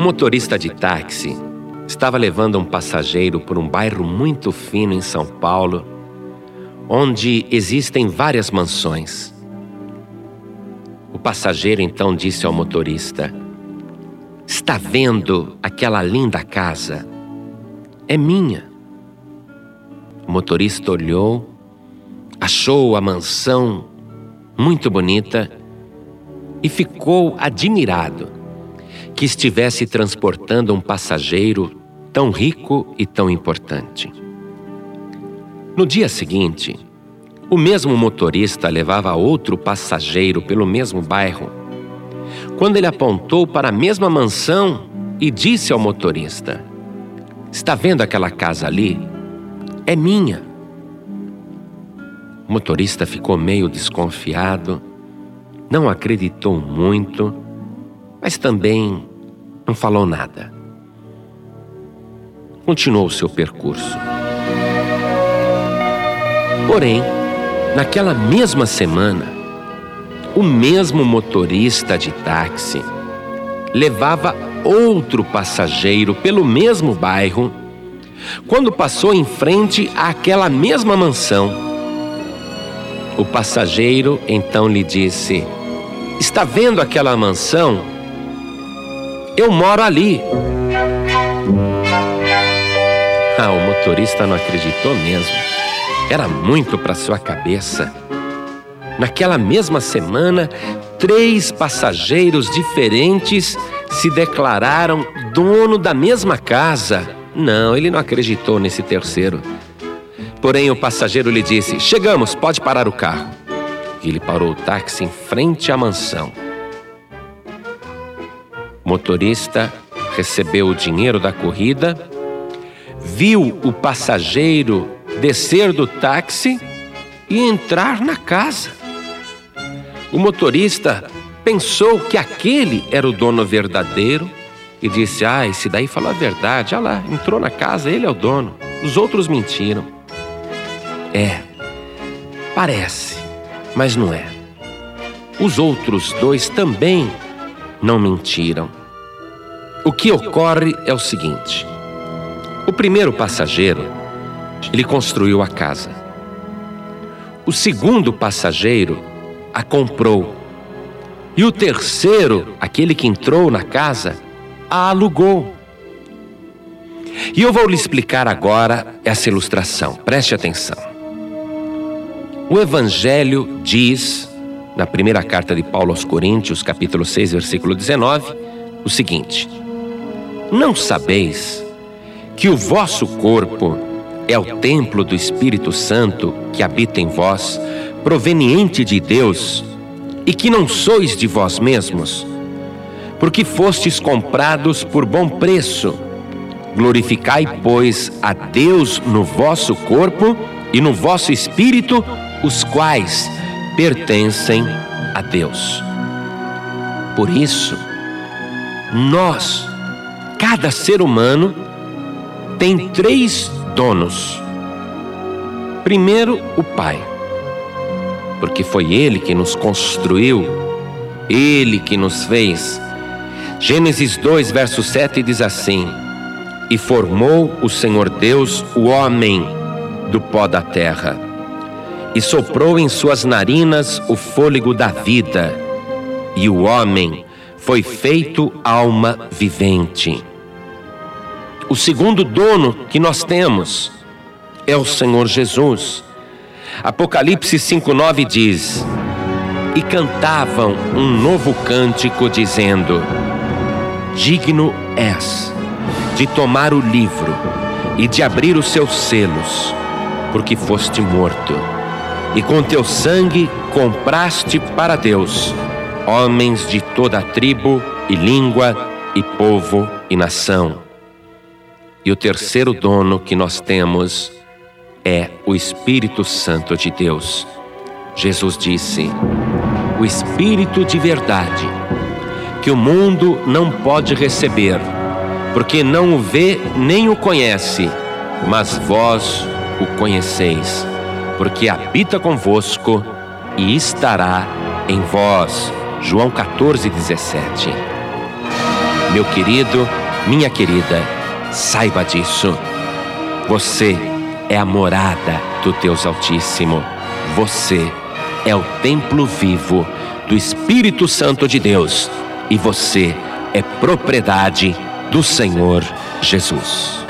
Um motorista de táxi estava levando um passageiro por um bairro muito fino em São Paulo, onde existem várias mansões. O passageiro então disse ao motorista: Está vendo aquela linda casa? É minha. O motorista olhou, achou a mansão muito bonita e ficou admirado que estivesse transportando um passageiro tão rico e tão importante. No dia seguinte, o mesmo motorista levava outro passageiro pelo mesmo bairro. Quando ele apontou para a mesma mansão e disse ao motorista: Está vendo aquela casa ali? É minha. O motorista ficou meio desconfiado, não acreditou muito, mas também não falou nada. Continuou seu percurso. Porém, naquela mesma semana, o mesmo motorista de táxi levava outro passageiro pelo mesmo bairro quando passou em frente àquela mesma mansão. O passageiro então lhe disse: Está vendo aquela mansão? Eu moro ali. Ah, o motorista não acreditou mesmo. Era muito para sua cabeça. Naquela mesma semana, três passageiros diferentes se declararam dono da mesma casa. Não, ele não acreditou nesse terceiro. Porém, o passageiro lhe disse: Chegamos, pode parar o carro. E ele parou o táxi em frente à mansão. Motorista recebeu o dinheiro da corrida, viu o passageiro descer do táxi e entrar na casa. O motorista pensou que aquele era o dono verdadeiro e disse: Ah, esse daí falou a verdade. Olha lá, entrou na casa, ele é o dono. Os outros mentiram. É, parece, mas não é. Os outros dois também não mentiram. O que ocorre é o seguinte: o primeiro passageiro, ele construiu a casa. O segundo passageiro a comprou. E o terceiro, aquele que entrou na casa, a alugou. E eu vou lhe explicar agora essa ilustração. Preste atenção. O Evangelho diz, na primeira carta de Paulo aos Coríntios, capítulo 6, versículo 19, o seguinte: Não sabeis que o vosso corpo é o templo do Espírito Santo que habita em vós, proveniente de Deus, e que não sois de vós mesmos, porque fostes comprados por bom preço. Glorificai, pois, a Deus no vosso corpo e no vosso espírito, os quais pertencem a Deus. Por isso, nós, cada ser humano, tem três donos. Primeiro, o Pai porque foi Ele que nos construiu, Ele que nos fez. Gênesis 2, verso 7 diz assim: E formou o Senhor Deus o homem do pó da terra, e soprou em suas narinas o fôlego da vida, e o homem foi feito alma vivente. O segundo dono que nós temos é o Senhor Jesus. Apocalipse 5,9 diz: E cantavam um novo cântico, dizendo: Digno és de tomar o livro e de abrir os seus selos, porque foste morto, e com teu sangue compraste para Deus homens de toda tribo e língua e povo e nação. E o terceiro dono que nós temos é o Espírito Santo de Deus. Jesus disse: O Espírito de verdade, que o mundo não pode receber, porque não o vê nem o conhece, mas vós o conheceis, porque habita convosco e estará em vós. João 14, 17. Meu querido, minha querida, saiba disso. Você é a morada do Deus Altíssimo. Você é o templo vivo do Espírito Santo de Deus. E você é propriedade do Senhor Jesus.